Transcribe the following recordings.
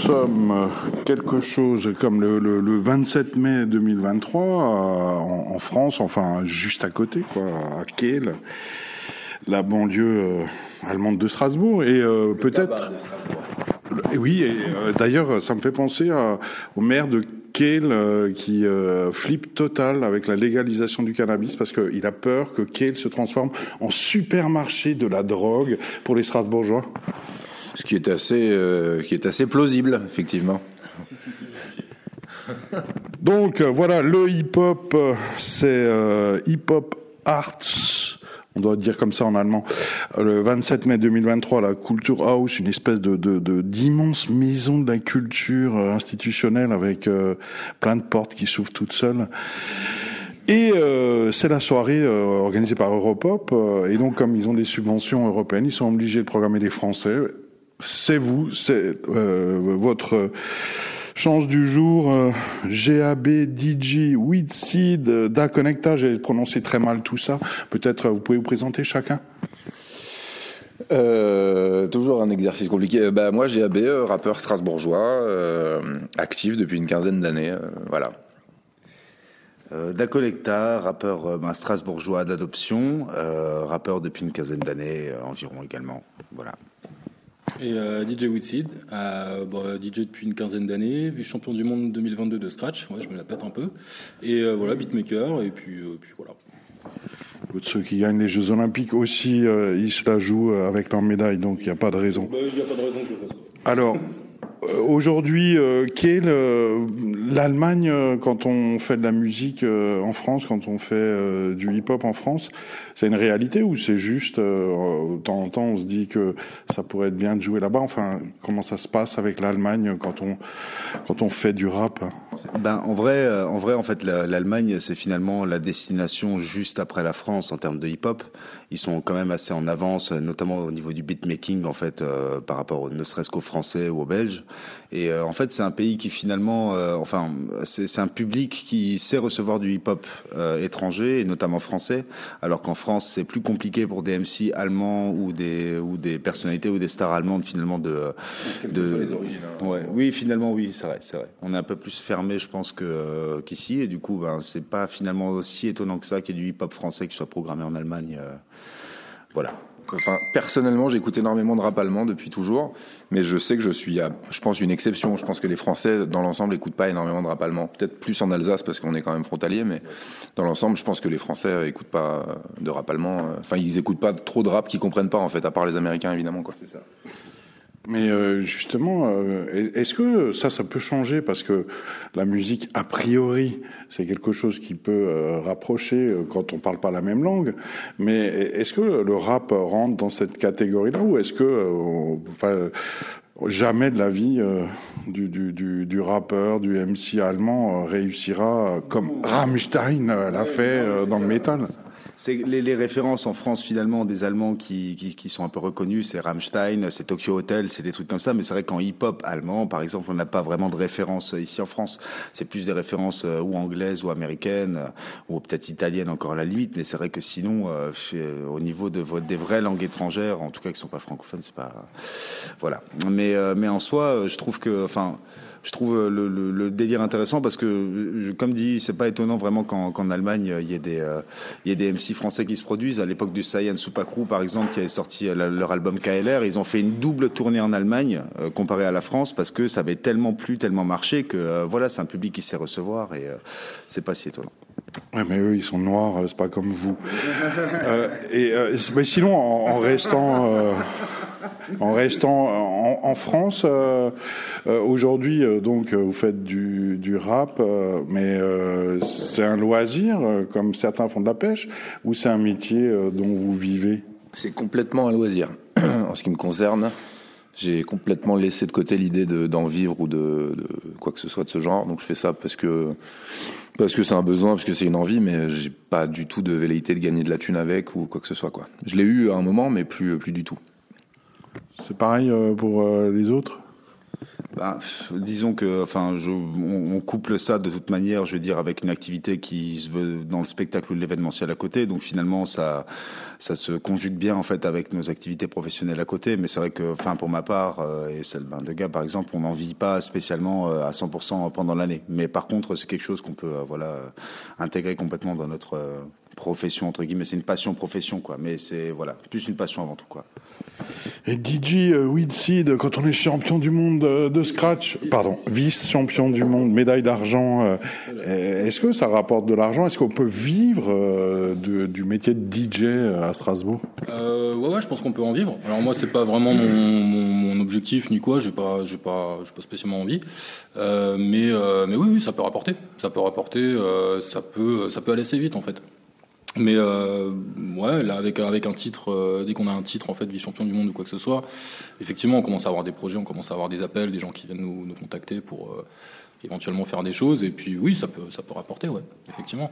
sommes quelque chose comme le, le, le 27 mai 2023 en, en, France, enfin juste à côté, quoi, à Kiel, la banlieue euh, allemande de Strasbourg, et euh, peut-être. Oui, et euh, d'ailleurs, ça me fait penser à, au maire de Kiel euh, qui euh, flippe total avec la légalisation du cannabis parce qu'il a peur que Kiel se transforme en supermarché de la drogue pour les Strasbourgeois. Ce qui est assez, euh, qui est assez plausible, effectivement. Donc voilà, le hip-hop, c'est hip-hop arts on doit dire comme ça en allemand, le 27 mai 2023, la Kulturhaus, une espèce de d'immense de, maison de la culture institutionnelle avec euh, plein de portes qui s'ouvrent toutes seules. Et euh, c'est la soirée euh, organisée par Europop. Euh, et donc, comme ils ont des subventions européennes, ils sont obligés de programmer des Français. C'est vous, c'est euh, votre Chance du jour, euh, GAB, DJ, Weedseed, euh, Da Connecta, j'ai prononcé très mal tout ça. Peut-être vous pouvez vous présenter chacun euh, toujours un exercice compliqué. Bah, moi, GAB, rappeur strasbourgeois, euh, actif depuis une quinzaine d'années. Euh, voilà. Euh, da Collecta, rappeur ben, strasbourgeois d'adoption, rappeur depuis une quinzaine d'années environ également. Voilà. Et euh, DJ Woodseed, euh, bon, DJ depuis une quinzaine d'années, vice-champion du monde 2022 de Scratch, ouais, je me la pète un peu. Et euh, voilà, beatmaker, et puis, puis voilà. Ceux qui gagnent les Jeux Olympiques aussi, ils se la jouent avec leur médaille, donc il n'y a pas de raison. Il n'y a pas de raison que je fasse. Alors, aujourd'hui, euh, quelle euh, l'Allemagne euh, quand on fait de la musique euh, en France, quand on fait euh, du hip-hop en France, c'est une réalité ou c'est juste euh, de temps en temps on se dit que ça pourrait être bien de jouer là-bas? Enfin, comment ça se passe avec l'Allemagne quand on quand on fait du rap? Ben en vrai, en vrai en fait l'Allemagne c'est finalement la destination juste après la France en termes de hip-hop ils sont quand même assez en avance, notamment au niveau du beatmaking en fait, par rapport ne serait-ce qu'aux Français ou aux Belges. Et euh, en fait, c'est un pays qui finalement, euh, enfin, c'est un public qui sait recevoir du hip-hop euh, étranger et notamment français, alors qu'en France, c'est plus compliqué pour des MC allemands ou des ou des personnalités ou des stars allemandes finalement de de. Les origines, hein. ouais, oui, finalement, oui, c'est vrai, c'est vrai. On est un peu plus fermé, je pense, que qu'ici, et du coup, ben, c'est pas finalement aussi étonnant que ça qu'il y ait du hip-hop français qui soit programmé en Allemagne. Voilà. Enfin, personnellement, j'écoute énormément de rap allemand depuis toujours, mais je sais que je suis, je pense, une exception. Je pense que les Français, dans l'ensemble, n'écoutent pas énormément de rap allemand. Peut-être plus en Alsace parce qu'on est quand même frontalier, mais dans l'ensemble, je pense que les Français écoutent pas de rap allemand. Enfin, ils écoutent pas trop de rap qu'ils comprennent pas, en fait, à part les Américains, évidemment. C'est ça. Mais euh, justement, euh, est-ce que ça, ça peut changer parce que la musique, a priori, c'est quelque chose qui peut euh, rapprocher quand on parle pas la même langue. Mais est-ce que le rap rentre dans cette catégorie-là ou est-ce que, enfin, jamais de la vie du, du, du, du, rappeur, du MC allemand réussira comme Rammstein l'a fait dans le métal? C'est les, les, références en France finalement des Allemands qui, qui, qui sont un peu reconnus, c'est Rammstein, c'est Tokyo Hotel, c'est des trucs comme ça. Mais c'est vrai qu'en hip-hop allemand, par exemple, on n'a pas vraiment de références ici en France. C'est plus des références euh, ou anglaises ou américaines euh, ou peut-être italiennes encore à la limite. Mais c'est vrai que sinon, euh, au niveau de des vraies langues étrangères, en tout cas qui sont pas francophones, c'est pas voilà. Mais euh, mais en soi, je trouve que enfin je trouve le, le, délire intéressant parce que, je, comme dit, c'est pas étonnant vraiment qu'en qu Allemagne il y ait des euh, il y ait des MC français qui se produisent. À l'époque du Saiyan Supakru, par exemple, qui avait sorti leur album KLR, ils ont fait une double tournée en Allemagne euh, comparé à la France parce que ça avait tellement plu, tellement marché que euh, voilà, c'est un public qui sait recevoir et c'est pas si étonnant. Ouais, mais eux, ils sont noirs, c'est pas comme vous. et mais sinon, en restant en restant en, France, euh, euh, aujourd'hui, euh, donc, vous faites du, rap, mais c'est un loisir, comme certains font de la pêche, ou c'est un métier dont vous vivez? C'est complètement un loisir. en ce qui me concerne, j'ai complètement laissé de côté l'idée d'en vivre ou de, quoi que ce soit de ce genre. Donc je fais ça parce que parce que c'est un besoin, parce que c'est une envie, mais j'ai pas du tout de velléité de gagner de la thune avec ou quoi que ce soit. Je l'ai eu à un moment, mais plus plus du tout. C'est pareil pour les autres? Bah, disons que, enfin, on, couple ça de toute manière, je veux dire, avec une activité qui se veut dans le spectacle ou l'événementiel à côté. Donc finalement, ça, ça se conjugue bien en fait avec nos activités professionnelles à côté. Mais c'est vrai que, enfin, pour ma part euh, et celle de gars, par exemple, on n'en vit pas spécialement euh, à 100% pendant l'année. Mais par contre, c'est quelque chose qu'on peut, euh, voilà, intégrer complètement dans notre profession entre guillemets. C'est une passion profession quoi, mais c'est voilà plus une passion avant tout quoi. Et DJ euh, Weedseed, quand on est champion du monde de, scratch, pardon, vice-champion du monde, médaille d'argent, euh, est-ce que ça rapporte de l'argent? Est-ce qu'on peut vivre euh, de, du métier de DJ à Strasbourg? Euh, Ouais, ouais, je pense qu'on peut en vivre. Alors moi, c'est pas vraiment mon, mon, mon, objectif ni quoi. J'ai pas, j'ai pas, j'ai pas spécialement envie. Euh, mais, mais oui, oui, ça peut rapporter. Ça peut rapporter. ça peut, ça peut aller assez vite en fait. Mais euh, ouais, là avec avec un titre, euh, dès qu'on a un titre en fait vice-champion du monde ou quoi que ce soit, effectivement, on commence à avoir des projets, on commence à avoir des appels, des gens qui viennent nous, nous contacter pour euh, éventuellement faire des choses. Et puis oui, ça peut ça peut rapporter, ouais, effectivement.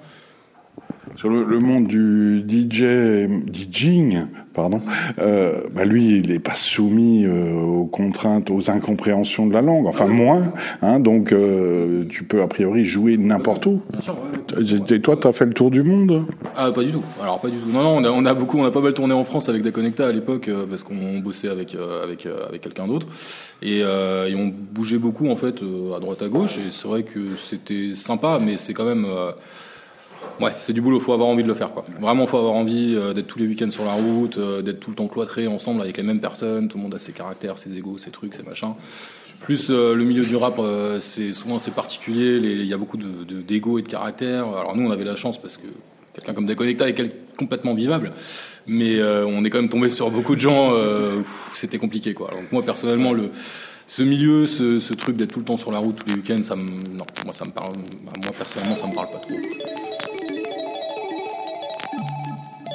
Sur le, le, monde du DJ, DJing, pardon, euh, bah lui, il n'est pas soumis euh, aux contraintes, aux incompréhensions de la langue, enfin ah moins. Hein, donc, euh, tu peux a priori jouer n'importe où. Bien sûr, ouais, Et toi, tu as fait le tour du monde? Ah, pas du tout. Alors, pas du tout. Non, non, on a, on a beaucoup, on a pas mal tourné en France avec Daconecta à l'époque, parce qu'on bossait avec avec avec quelqu'un d'autre, et, et, on bougeait beaucoup en fait à droite à gauche. Et c'est vrai que c'était sympa, mais c'est quand même Ouais, c'est du boulot, faut avoir envie de le faire quoi. Vraiment, faut avoir envie euh, d'être tous les week-ends sur la route, euh, d'être tout le temps cloîtré ensemble avec les mêmes personnes, tout le monde a ses caractères, ses égos, ses trucs, ses machins. Plus euh, le milieu du rap, c'est souvent assez particulier, il y a beaucoup d'ego et de caractère. Alors nous, on avait la chance parce que quelqu'un comme Déconnecta est complètement vivable, mais on est quand même tombé sur beaucoup de gens, c'était compliqué quoi. Donc moi personnellement, le ce milieu, ce, truc d'être tout le temps sur la route tous les week-ends, non, moi ça me parle, moi personnellement, ça me parle pas trop.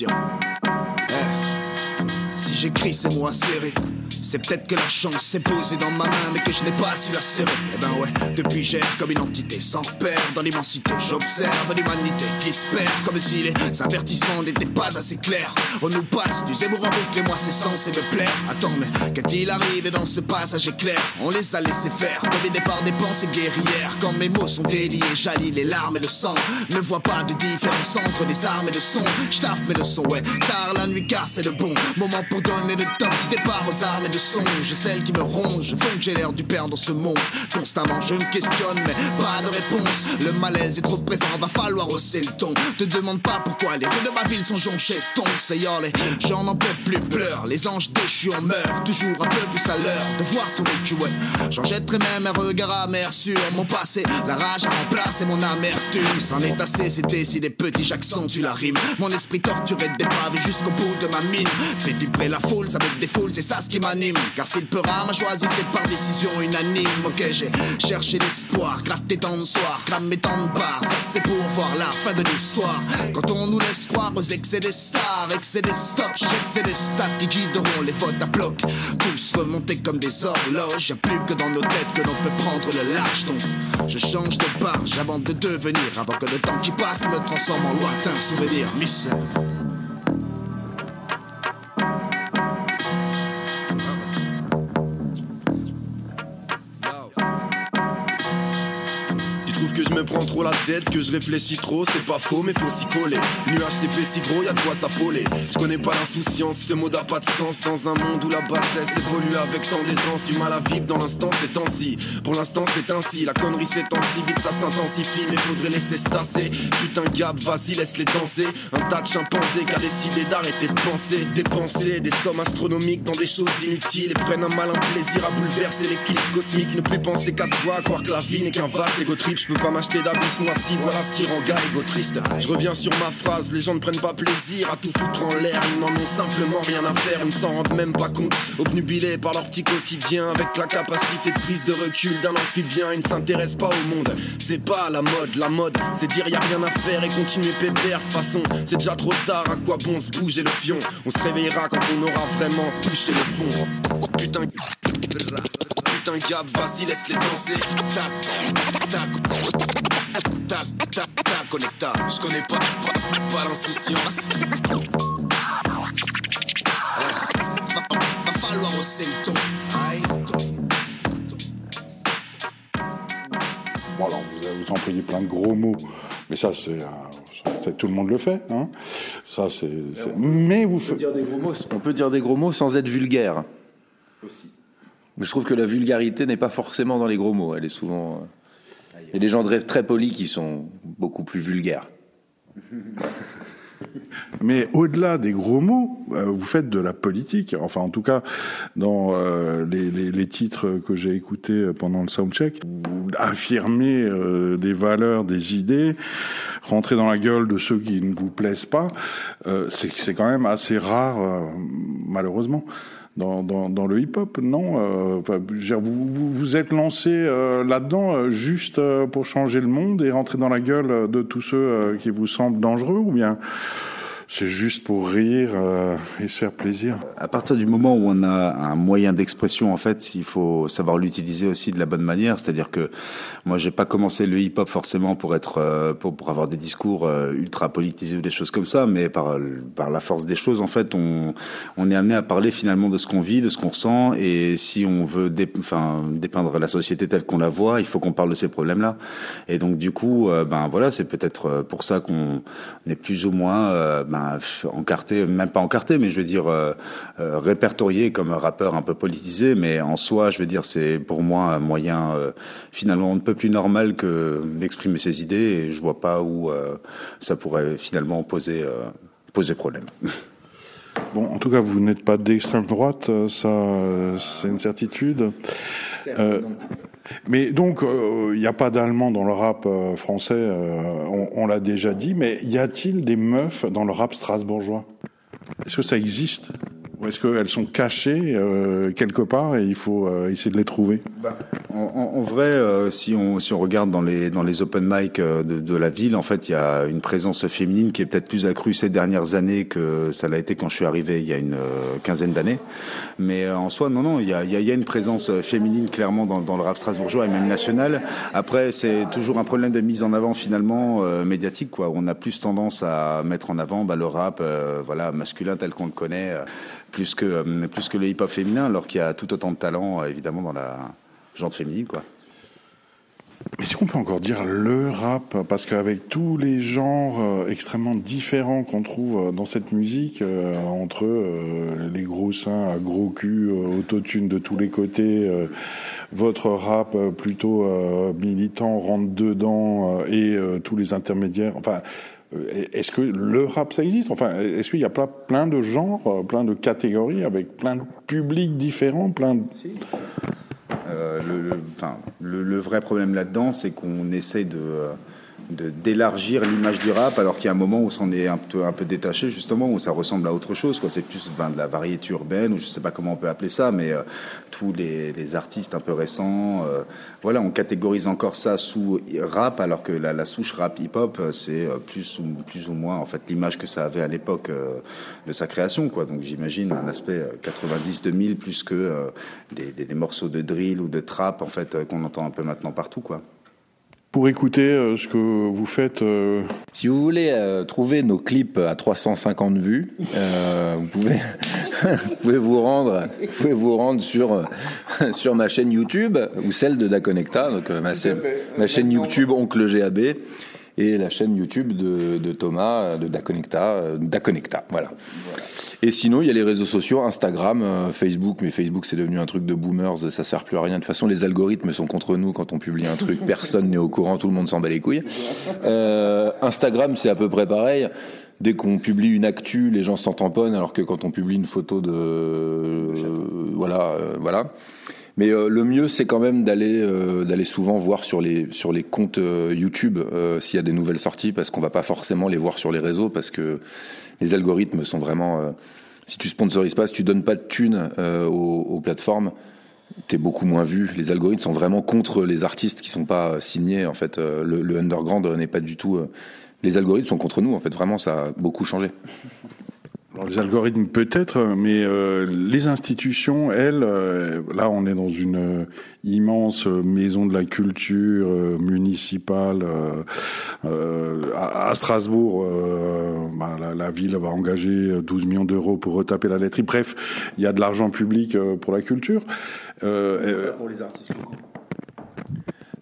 Eh. Si j'écris, c'est moi serré. C'est peut-être que la chance s'est posée dans ma main, mais que je n'ai pas su la serrer. Eh ben ouais, depuis j'erre comme une entité sans père dans l'immensité. J'observe l'humanité qui se perd, comme si les avertissements n'étaient pas assez clairs. On nous passe du zébour en boucle et moi c'est censé me plaire. Attends, mais qu'est-il arrivé dans ce passage éclair? On les a laissés faire, dominés par des pensées guerrières. Quand mes mots sont déliés, j'allie les larmes et le sang. Ne vois pas de différence entre les armes et le son. J'taffe mes leçons, ouais, tard la nuit car c'est le bon moment pour donner le top départ aux armes de songe, celles qui me rongent, font que j'ai l'air du père dans ce monde. Constamment je me questionne, mais pas de réponse. Le malaise est trop présent, va falloir hausser le ton. Te demande pas pourquoi les rues de ma ville sont jonchées de c'est les gens n'en peuvent plus pleurer. Les anges déchus en meurent, toujours un peu plus à l'heure de voir son vécu. J'en jetterai même un regard amer sur mon passé. La rage a remplacé mon amertume. C'en est assez, c'est décidé, petit, j'accentue la rime. Mon esprit torturé, dépravé jusqu'au bout de ma mine. Fait vibrer la foule, ça me défoule, c'est ça ce qui m'anime. Car si le peur m'a c'est par décision unanime. Ok, j'ai cherché l'espoir, gratté tant de soirs, cramé tant de barres. Ça, c'est pour voir la fin de l'histoire. Quand on nous laisse croire aux excès des stars, excès des stops, j'excès des stats qui guideront les votes à bloc. Tous remontés comme des horloges. Y'a plus que dans nos têtes que l'on peut prendre le lâche. Donc, je change de page avant de devenir, avant que le temps qui passe me transforme en lointain souvenir. Mystère. Je prends trop la tête, que je réfléchis trop, c'est pas faux, mais faut s'y coller. Nuage CP si gros, y'a de quoi s'affoler. Je connais pas l'insouciance, ce mot n'a pas de sens dans un monde où la bassesse évolue avec tant d'aisance. Du mal à vivre dans l'instant, c'est temps-ci. Pour l'instant, c'est ainsi. La connerie s'étend si vite, ça s'intensifie, mais faudrait laisser se tasser. Putain, gap, vas-y, laisse-les danser. Un tas de chimpanzés qui a d'arrêter de penser, dépenser des sommes astronomiques dans des choses inutiles et prennent un malin plaisir à bouleverser l'équilibre cosmique. Ne plus penser qu'à soi, croire que la vie n'est qu'un vaste égo trip. peux pas m'acheter d'abysse, moi si, voilà ce qui rend gars égo triste. Je reviens sur ma phrase, les gens ne prennent pas plaisir à tout foutre en l'air, ils n'en ont simplement rien à faire, ils ne s'en rendent même pas compte. Obnubilés par leur petit quotidien, avec la capacité de prise de recul d'un amphibien, ils ne s'intéressent pas au monde. C'est pas la mode, la mode, c'est dire y a rien à faire et continuer pépère. De façon, c'est déjà trop tard, à quoi bon se bouger le fion? On se réveillera quand on aura vraiment touché le fond. Putain, putain, Gab, vas-y, laisse-les danser. Tac, tac, tac, Je connais pas, pas, pas l'insouciance. Va, va falloir hausser le ton. Bon, alors, vous, vous employez plein de gros mots, mais ça, c'est, euh, tout le monde le fait. Hein ça, c'est, Mais vous On peut faites. dire des gros mots, on peut dire des gros mots sans être vulgaire. Mais je trouve que la vulgarité n'est pas forcément dans les gros mots. Elle est souvent. Il y a des gens très, polis qui sont beaucoup plus vulgaires. Mais au-delà des gros mots, euh, vous faites de la politique. Enfin, en tout cas, dans euh, les, titres que j'ai écoutés pendant le soundcheck, vous affirmez euh, des valeurs, des idées, rentrez dans la gueule de ceux qui ne vous plaisent pas. C'est quand même assez rare, malheureusement. Dans, dans, dans le hip-hop, non euh, enfin, vous, vous vous êtes lancé euh, là-dedans euh, juste pour changer le monde et rentrer dans la gueule de tous ceux qui vous semblent dangereux ou bien c'est juste pour rire euh, et se faire plaisir. À partir du moment où on a un moyen d'expression, en fait, il faut savoir l'utiliser aussi de la bonne manière. C'est-à-dire que moi, j'ai pas commencé le hip-hop forcément pour être, euh, pour, pour avoir des discours euh, ultra politisés ou des choses comme ça, mais par par la force des choses, en fait, on on est amené à parler finalement de ce qu'on vit, de ce qu'on ressent, et si on veut, enfin, dépeindre la société telle qu'on la voit, il faut qu'on parle de ces problèmes-là. Et donc, du coup, euh, ben voilà, c'est peut-être euh, pour ça qu'on est plus ou moins euh, encarté, même pas encarté, mais je veux dire euh, euh, répertorié comme un rappeur un peu politisé, mais en soi, je veux dire, c'est pour moi un moyen euh, finalement un peu plus normal que d'exprimer ses idées, et je vois pas où euh, ça pourrait finalement poser euh, poser problème. Bon, en tout cas, vous n'êtes pas d'extrême droite, ça, c'est une certitude. Euh, mais donc, il n'y a pas d'allemand dans le rap euh, français, euh, on, on l'a déjà dit, mais y a-t-il des meufs dans le rap strasbourgeois? Est-ce que ça existe? Est-ce qu'elles sont cachées euh, quelque part et il faut euh, essayer de les trouver? En, en- en vrai, euh, si on si on regarde dans les dans les open mic euh, de, de la ville, en fait, il y a une présence féminine qui est peut-être plus accrue ces dernières années que ça l'a été quand je suis arrivé il y a une euh, quinzaine d'années. Mais euh, en soi, non, non, il y a, il y a- une présence féminine clairement dans, dans le rap strasbourgeois et même national. Après, c'est toujours un problème de mise en avant finalement médiatique, quoi. On a plus tendance à mettre en avant bah, le rap, voilà, masculin tel qu'on le connaît, plus que euh, plus que le hip-hop féminin, alors qu'il y a tout autant de talent euh, évidemment dans la gente féminine, quoi. Mais est-ce qu'on peut encore dire le rap? Parce qu'avec tous les genres euh, extrêmement différents qu'on trouve dans cette musique, entre les gros seins à gros cul, autotune de tous les côtés, votre rap plutôt militant rentre dedans et tous les intermédiaires. Enfin, est-ce que le rap ça existe? Enfin, est-ce qu'il y a plein, de genres, euh, plein de catégories avec plein de publics différents, plein de... Euh, le, le, vrai problème là-dedans, c'est qu'on euh, de- d'élargir l'image du rap, alors qu'il y a un moment où s'en est un peu, détaché, justement, où ça ressemble à autre chose. quoi. C'est plus ben, de la variété urbaine, ou je sais pas comment on peut appeler ça, mais euh, tous les, artistes un peu récents, euh, voilà, on catégorise encore ça sous rap, alors que la, souche rap hip-hop, euh, c'est plus ou, plus ou moins en fait l'image que ça avait à l'époque de sa création. quoi. Donc j'imagine un aspect euh, 90-2000 plus que des, des- morceaux de drill ou de trap en fait qu'on entend un peu maintenant partout. quoi. Pour écouter euh, ce que vous faites... euh, Si vous voulez euh, trouver nos clips à 350 vues, euh, vous pouvez vous pouvez vous rendre vous pouvez vous rendre sur sur ma chaîne YouTube ou celle de Daconnecta, donc euh, ma, chaîne- ma chaîne YouTube Oncle GAB et la chaîne YouTube de, de Thomas de Daconnecta, euh, Daconnecta, voilà. Et sinon, il y a les réseaux sociaux, Instagram, euh, Facebook, mais Facebook c'est devenu un truc de boomers, ça sert plus à rien. De toute façon, les algorithmes sont contre nous quand on publie un truc, personne n'est au courant, tout le monde s'en bat les couilles. Euh, Instagram, c'est à peu près pareil. Dès qu'on publie une actu, les gens s'en tamponnent, alors que quand on publie une photo de, euh, voilà, euh, voilà. Mais euh, le mieux, c'est quand même d'aller euh, d'aller souvent voir sur les sur les comptes euh, YouTube s'il y a des nouvelles sorties, parce qu'on va pas forcément les voir sur les réseaux, parce que les algorithmes sont vraiment. si tu sponsorises pas, si tu donnes pas de thunes aux, aux plateformes, t'es beaucoup moins vu. Les algorithmes sont vraiment contre les artistes qui sont pas signés. En fait, le, le underground n'est pas du tout. les algorithmes sont contre nous. En fait, vraiment, ça a beaucoup changé. Alors, les algorithmes peut-être, mais euh, les institutions, elles, euh, là on est dans une euh, immense maison de la culture euh, municipale euh, à, à Strasbourg. bah, la, la ville va engager 12 millions d'euros pour retaper la laiterie. Bref, il y a de l'argent public pour la culture. Pour les artistes.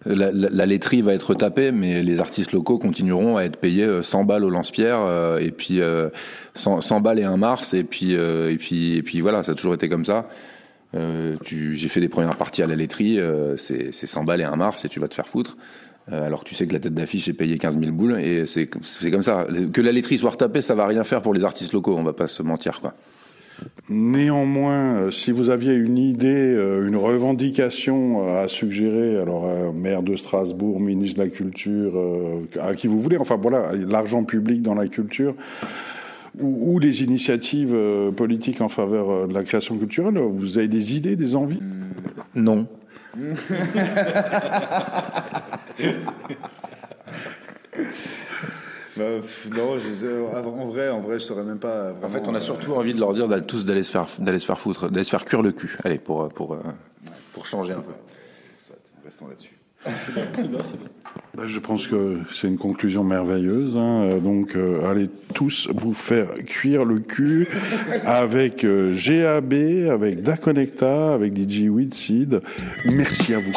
La, la- la laiterie va être tapée, mais les artistes locaux continueront à être payés euh, 100 balles au lance-pierre, euh, et puis euh, 100, 100 balles et un mars, et puis euh, et puis et puis voilà, ça a toujours été comme ça. Euh, J'ai fait des premières parties à la laiterie, euh, c'est c'est 100 balles et un mars, et tu vas te faire foutre. Euh, alors que tu sais que la tête d'affiche est payée 15 000 boules, et c'est c'est comme ça. Que la laiterie soit retapée, ça va rien faire pour les artistes locaux, on va pas se mentir quoi. Néanmoins, euh, si vous aviez une idée, euh, une revendication euh, à suggérer, alors maire de Strasbourg, ministre de la Culture, à qui vous voulez, enfin voilà, l'argent public dans la culture, ou, ou des initiatives politiques en faveur de la création culturelle, vous avez des idées, des envies? Non. Bah, pff, non, je sais, en vrai, en vrai, je saurais même pas. Vraiment, En fait, on a euh, surtout envie de leur dire d'aller tous d'aller se faire d'aller se faire foutre, d'aller se faire cuire le cul. Allez pour pour euh, pour changer un peu. Restons là-dessus. Ben, Je pense que c'est une conclusion merveilleuse. hein. Euh, Donc, euh, allez tous vous faire cuire le cul avec euh, GAB, avec Daconnecta, avec DJ Weedseed. Merci à vous.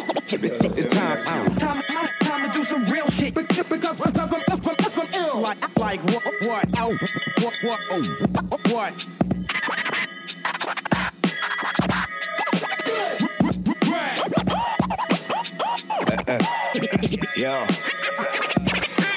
I'm ill. Like, like what, what, oh, what, what, oh, what? Yo.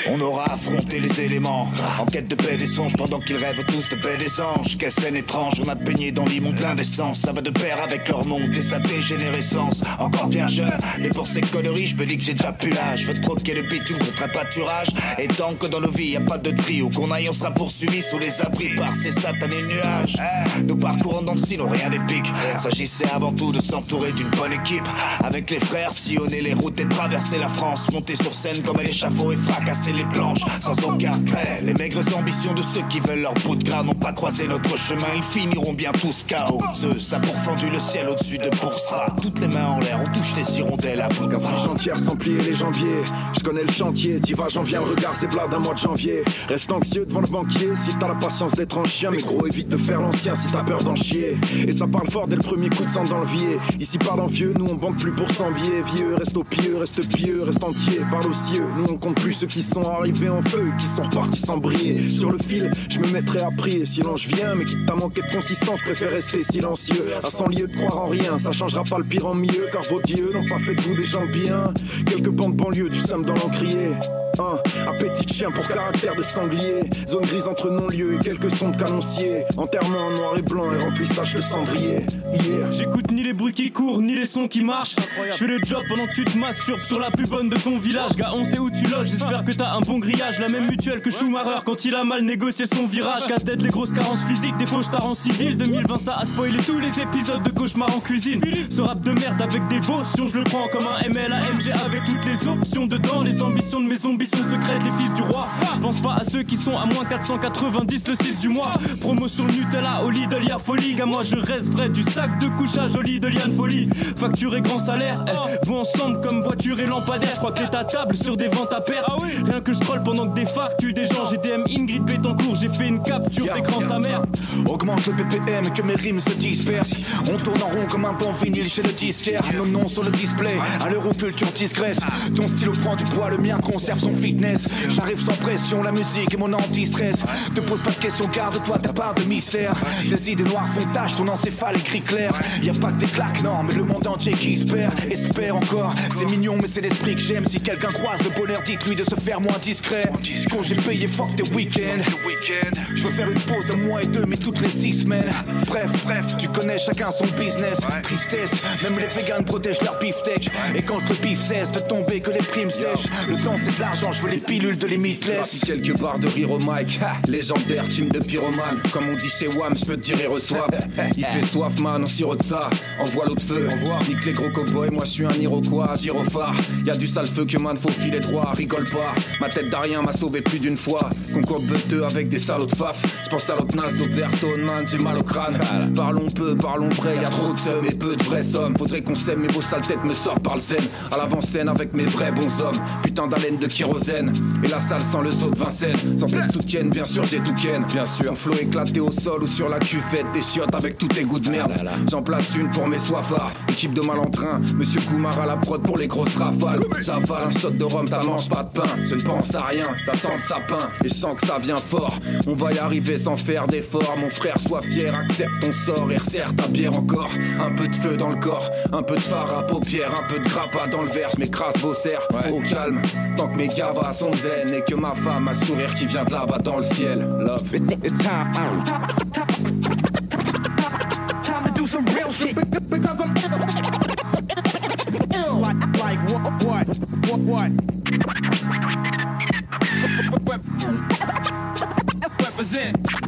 On aura affronté les éléments. En quête de paix des songes pendant qu'ils rêvent tous de paix des anges. Quelle scène étrange, on a baigné dans l'immonde plein d'essence. Ça va de pair avec leur monde et sa dégénérescence. Encore bien jeune, mais pour ces conneries je me dis que j'ai déjà plus l'âge. Je veux troquer le bitume contre un pâturage. Et tant que dans nos vies y a pas de tri Où qu'on aille on sera poursuivi sous les abris par ces satanés nuages. Nous parcourons dans le silo, rien d'épique S'agissait avant tout de s'entourer d'une bonne équipe. Avec les frères, sillonner les routes et traverser la France. Monter sur scène comme à l'échafaud et fracasser les planches Sans aucun regret Les maigres ambitions de ceux qui veulent leur bout de gras N'ont pas croisé notre chemin, ils finiront bien tous KO Zeus a pourfendu le ciel au-dessus de Boursra Toutes les mains en l'air, on touche les hirondelles à bout chantières sans plier les jambiers. Je connais le chantier, t'y vas, j'en viens, le regard c'est plat d'un mois de janvier. Reste anxieux devant le banquier si t'as la patience d'être un chien. Mais gros, évite de faire l'ancien si t'as peur d'en chier. Et ça parle fort dès le premier coup de sang dans le vier. Ici parle en vieux, nous on bande plus pour 100 billets. Vieux, reste au pieux, reste pieux, reste entier. Parle aux cieux, nous on compte plus ceux qui sont arrivés en feu et qui sont repartis sans briller. Sur le fil, je me mettrai à prier. Silence, je viens, mais qui t'a manqué de consistance, préfère rester silencieux. À 100 lieues de croire en rien, ça changera pas le pire en mieux. Car vos dieux n'ont pas fait de vous des gens bien. Quelques bandes banlieue, du sam dans l'encrier. Un appétit de chien pour caractère de sanglier. Zone grise entre non-lieu et quelques sons de canoncier. Enterrement en noir et blanc et remplissage de cendrier. Yeah. J'écoute ni les bruits qui courent, ni les sons qui marchent. Je fais le job pendant que tu te masturbes sur la plus bonne de ton village. Gars, on sait où tu loges, j'espère que t'as un bon grillage. La même mutuelle que Schumacher quand il a mal négocié son virage. Casse tête les grosses carences physiques, des fauches en civil. 2020, ça a spoilé tous les épisodes de cauchemar en cuisine. Ce rap de merde avec dévotion, je le prends comme un MLAMG avec toutes les options dedans. Les ambitions de mes ambitions secrètes, les fils du roi. Pense pas à ceux qui sont à moins 490 le 6 du mois. Promotion Nutella au Lidl, y'a folie. Gars, moi je reste vrai du sac de couchage au y'a une folie. Facture et grand salaire, eh, vont ensemble comme voiture et lampadaire. Je crois que t'es à table sur des ventes à perte. Rien que je troll pendant que des phares tuent des gens. J'ai DM Ingrid Betancourt, j'ai fait une capture d'écran sa mère. Augmente le BPM, que mes rimes se dispersent. On tourne en rond comme un bon vinyle chez le disquaire. Nos noms sur le display, à l'euro culture disgrace. Ton stylo prend du poids, le mien conserve fitness. J'arrive sans pression, la musique est mon anti-stress. Te pose pas de questions, garde-toi ta part de mystère. Tes idées noires font tache, ton encéphale écrit clair. Y a pas que des claques, non, mais le monde entier qui espère, espère encore. C'est mignon, mais c'est l'esprit que j'aime. Si quelqu'un croise le bonheur, dites-lui de se faire moins discret. Quand j'ai payé, fuck tes week-ends. Je veux faire une pause d'un mois et deux, mais toutes les six semaines. Bref, bref, tu connais chacun son business. Tristesse, même les vegans protègent leur beefsteak. Et quand le bif cesse de tomber, que les primes sèchent. Le temps c'est de l'argent, je veux les pilules de limitless. Si quelques barres de rire au mic, ha, légendaire team de pyromane. Comme on dit chez Wam, je peux te dire, ils reçoivent. Il fait soif, man, on sirote ça. Envoie l'autre feu, envoie. Nique les gros cowboys, moi je suis un Iroquois, gyrophare. Y a du sale feu que man, faut filer droit, rigole pas. Ma tête d'Arien m'a sauvé plus d'une fois. Concours de beuteux avec des salauds de faf. Je pense à l'autre naze, Oberton, man, j'ai mal au crâne. Parlons peu, parlons vrai, y a trop de seum et peu de vrais sommes. Faudrait qu'on s'aime, mais vos sales têtes me sortent par le zen. À l'avant-scène avec mes vrais bons hommes. Putain d'haleine de kérosène. Et la salle sans le saut de Vincennes. Sans pleine soutienne, bien sûr, j'ai tout ken. Bien sûr. Ton flow éclaté au sol ou sur la cuvette. Des chiottes avec tous tes goûts de merde. J'en place une pour mes soifards. Équipe de malandrins. Monsieur Koumar à la prod pour les grosses rafales. J'avale un shot de rhum, ça mange pas de pain. Je ne pense à rien, ça sent le sapin. Et je sens que ça vient fort. On va y arriver sans faire d'efforts. Mon frère, sois fier, accepte ton sort et resserre ta bière encore. Un peu de feu dans le corps, un peu de phare à paupières, un peu de grappa dans le verre. Je m'écrase vos serres au calme. Tant que mes gavas sont zen et que ma femme a sourire qui vient de là-bas dans le ciel. Love. It's, it's time. Time to do some real shit because I'm ill. Like, like what? What? What? What? Represent.